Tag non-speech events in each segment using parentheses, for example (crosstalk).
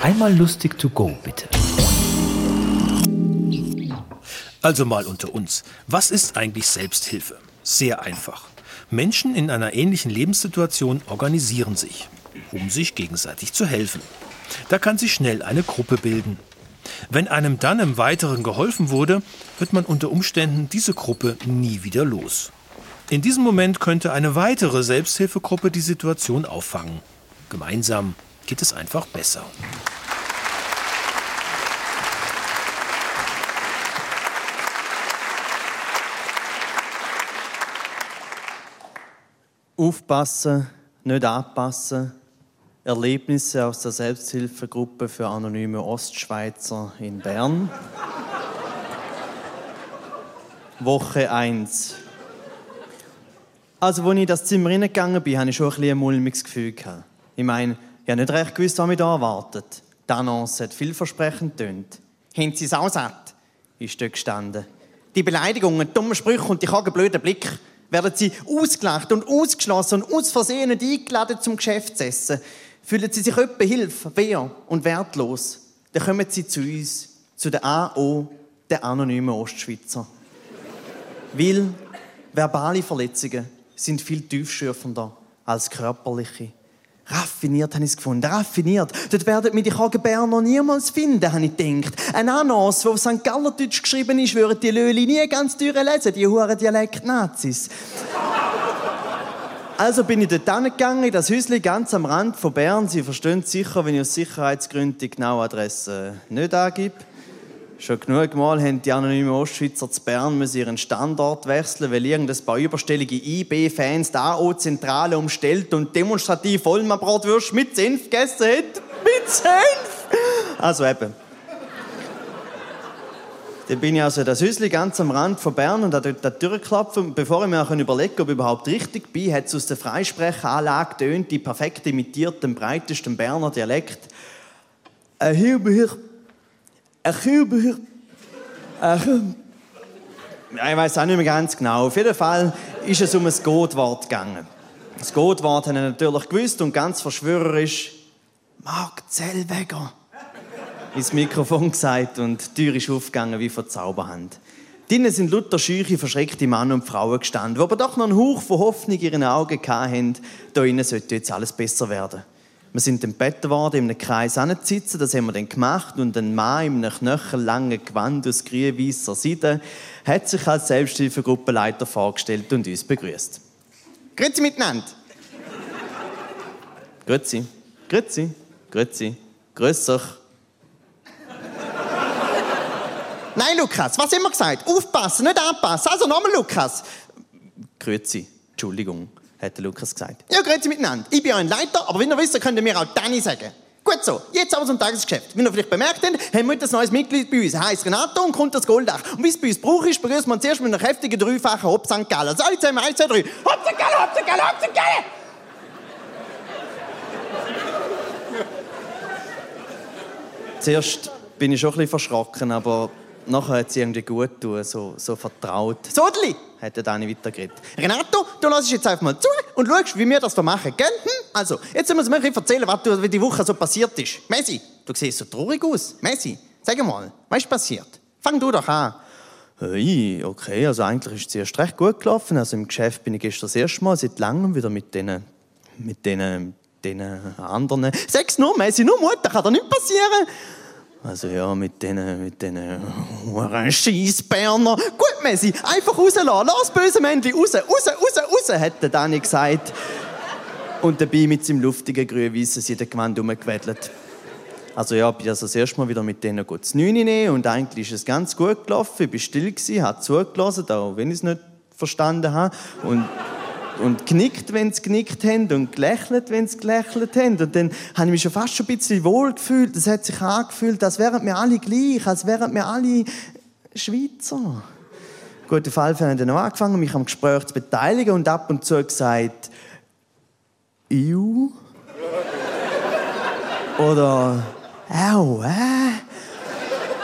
Einmal lustig to go, bitte. Also mal unter uns. Was ist eigentlich Selbsthilfe? Sehr einfach. Menschen in einer ähnlichen Lebenssituation organisieren sich, um sich gegenseitig zu helfen. Da kann sich schnell eine Gruppe bilden. Wenn einem dann im Weiteren geholfen wurde, wird man unter Umständen diese Gruppe nie wieder los. In diesem Moment könnte eine weitere Selbsthilfegruppe die Situation auffangen. Gemeinsam geht es einfach besser. Aufpassen, nicht anpassen. Erlebnisse aus der Selbsthilfegruppe für anonyme Ostschweizer in Bern. Woche 1. Also, als ich in das Zimmer hineingegangen bin, hatte ich schon ein, ein mulmiges Gefühl. Ich meine, ich habe nicht recht gewusst, was mich da erwartet. Die Annonce hat vielversprechend tönt. Haben Sie es auch satt? ist dort gestanden. Die Beleidigungen, dumme Sprüche und die blöden Blick werden sie ausgelacht und ausgeschlossen und aus Versehen eingeladen zum Geschäftsessen. Fühlen sie sich öppe Hilfe, wehr und wertlos, dann kommen sie zu uns, zu der AO, der anonymen Ostschweizer. Weil verbale Verletzungen sind viel tiefschürfender als körperliche. Raffiniert habe ich es gefunden, raffiniert. Dort werden wir die Kagenbär noch niemals finden, habe ich gedacht. Ein Annons, wo auf St. Gallerdeutsch geschrieben ist, würden die Löli nie ganz durchlesen, die huren Dialekt-Nazis. (laughs) Also bin ich dort hingegangen, in das Häuschen ganz am Rand von Bern. Sie verstehen sicher, wenn ich aus Sicherheitsgründen die genaue Adresse nicht angebe. Schon genug Mal haben die anonymen Ostschweizer zu Bern ihren Standort wechseln, weil irgendein paar überstellige IB-Fans die AO-Zentrale umstellt und demonstrativ Vollmabratwürste mit Senf gegessen hat. Mit Senf! Also eben. Dann bin ich also das Häuschen ganz am Rand von Bern und da dort die Tür. Und bevor ich mir auch überlegen ob ich überhaupt richtig bin, hat es aus der Freisprechanlage tönt, die perfekt imitiert den breitesten Berner Dialekt. Äh, hier, hier, ich weiß auch nicht mehr ganz genau. Auf jeden Fall ist es um ein Gottwort gegangen. Das Gottwort haben natürlich gewusst und ganz verschwörerisch Mark Zellweger ins Mikrofon gesagt und die Tür ist aufgegangen wie von Zauberhand. Drinnen sind lauter scheuche, verschreckte Männer und Frauen gestanden, die aber doch noch einen Hauch von Hoffnung in ihren Augen hatten, da innen sollte jetzt alles besser werden. Wir sind gebeten worden, in einem Kreis sitzen. Das haben wir dann gemacht. Und ein Mann in einem knöchellangen Gewand aus grün-weißer Seide hat sich als Selbsthilfegruppenleiter vorgestellt und uns begrüßt. Grüezi miteinander. Grüezi. Grüezi. Grüezi. Grüß euch. Nein, Lukas, was immer gesagt? Aufpassen, nicht anpassen. Also nochmal, Lukas. Grüezi. Entschuldigung hat der Lukas gesagt. Ja, grüezi miteinander. Ich bin ein Leiter, aber wenn ihr wisst, könnt ihr mir auch Danny sagen. Gut so, jetzt aber zum Tagesgeschäft. Wie ihr vielleicht bemerkt habt, haben wir ein neues Mitglied bei uns. Er heisst Renato und kommt das Golddach. Und wie es bei uns braucht ist, begrüßt man zuerst mit einer kräftigen dreifachen Hopp St. Gallen. Also alle zusammen, eins, zwei, drei. Hopp St. Gallen, Hopp St. Gallen, Hopp St. Gallen! Zuerst bin ich schon ein bisschen verschrocken, aber nachher hat sie irgendwie gut tun, so, so vertraut. Sodli! hat der Dani weitergeredet. Renato, du lässt jetzt einfach mal zu und schaust, wie wir das da machen, gell? Hm? Also, jetzt müssen wir mir erzählen, was du, die Woche so passiert ist. Messi, du siehst so traurig aus. Messi, sag mal, was ist passiert? Fang du doch an. Hey, okay, also eigentlich ist es erst recht gut gelaufen. Also im Geschäft bin ich gestern das erste Mal seit langem wieder mit denen, mit denen, denen anderen. Sag's nur, Messi, nur Mut, da kann doch nichts passieren. Also ja, mit denen, mit denen Scheissberner. Gut, Messi, einfach rauslassen. Lass böse Männchen raus, raus, raus, raus, hat der Dani gesagt. Und dabei mit seinem luftigen grün-weißen Seidengewand herumgewedelt. Also ja, bin also das erste Mal wieder mit denen gut zu nehmen und eigentlich ist es ganz gut gelaufen. Ich war still, habe zugelassen, auch wenn ich es nicht verstanden habe. Und und genickt, wenn sie genickt haben und gelächelt, wenn sie gelächelt haben. Und dann habe ich mich schon fast schon ein bisschen wohl gefühlt. Es hat sich angefühlt, als wären wir alle gleich, als wären wir alle Schweizer. Gut, auf jeden Fall haben dann auch angefangen, mich am Gespräch zu beteiligen und ab und zu gesagt, «Iu?» oder «Au, äh?»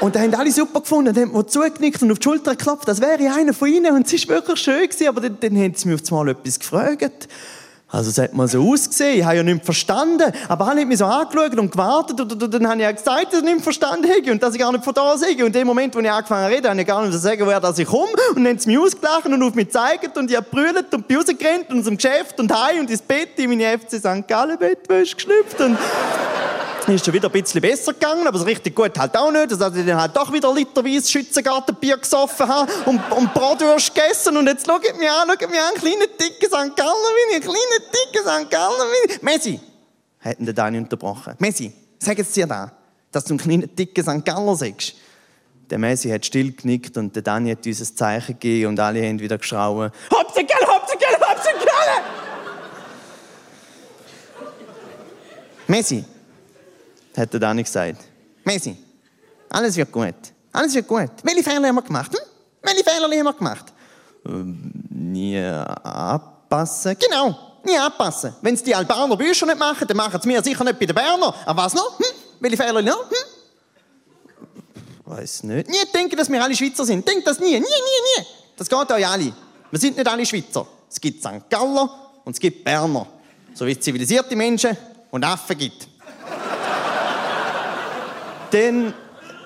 Und da haben alle super gefunden. Und haben mir zugenickt und auf die Schulter geklopft, das wäre einer von ihnen. Und es war wirklich schön gewesen, aber dann, dann haben sie mich auf einmal etwas gefragt. Also es hat mal so ausgesehen, ich habe ja nicht verstanden, aber alle haben mich so angeschaut und gewartet. Und, und, und dann habe ich ja gesagt, dass ich nicht verstanden habe und dass ich gar nicht von da sei. Und in dem Moment, wo ich angefangen habe reden, habe ich gar nicht sagen, woher dass ich komme. Und dann haben sie mich ausgelacht und auf mich gezeigt. Und ich habe brüllt und bin rausgerannt und zum Geschäft und heim und ins Bett in meine FC St. Gallen Bettwäsche geschlüpft. Und ist schon wieder ein bisschen besser gegangen, aber so richtig gut halt auch nicht. Also ich dann halt doch wieder literweise Schützengartenbier gesoffen haben und, und Bratwurst gegessen und jetzt schaut mich an, schaut mich an, kleiner, dicker St. Galler bin ich, kleiner, dicker St. Galler ich. Messi, hat ihn der Dani unterbrochen. Messi, sag jetzt dir da, dass du ein kleiner, dicker St. Galler sagst. Der Messi hat still genickt und der Dani hat uns ein Zeichen gegeben und alle haben wieder geschrauen. Hopsegel, Hopsegel, Hopsegel! Messi, hat der Dani gesagt. Messi, alles wird gut. Alles wird gut. Welche Fehler haben wir gemacht? Hm? Welche Fehler haben wir gemacht? Ähm, nie abpassen. Genau, nie abpassen. Wenn es die Albaner Bücher nicht machen, dann machen es mir sicher nicht bei den Berner. Aber was noch? Hm? Welche Fehler noch? Hm? Weiß nicht. Nie denken, dass wir alle Schweizer sind. Denkt das nie. Nie, nie, nie. Das geht euch alle. Wir sind nicht alle Schweizer. Es gibt St. Galler und es gibt Berner. So wie es zivilisierte Menschen und Affen gibt. Dann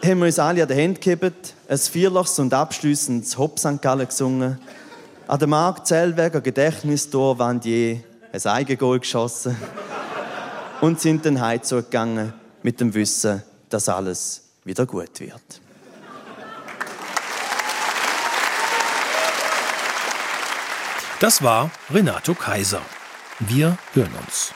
haben wir uns alle an die Hände gehabt, ein vierlachs und abschließendes Hop St. Gallen gesungen, an der Markt Zellweger Gedächtnistor Vandier ein Eigengol geschossen (laughs) und sind dann heimzugegangen mit dem Wissen, dass alles wieder gut wird. Das war Renato Kaiser. Wir hören uns.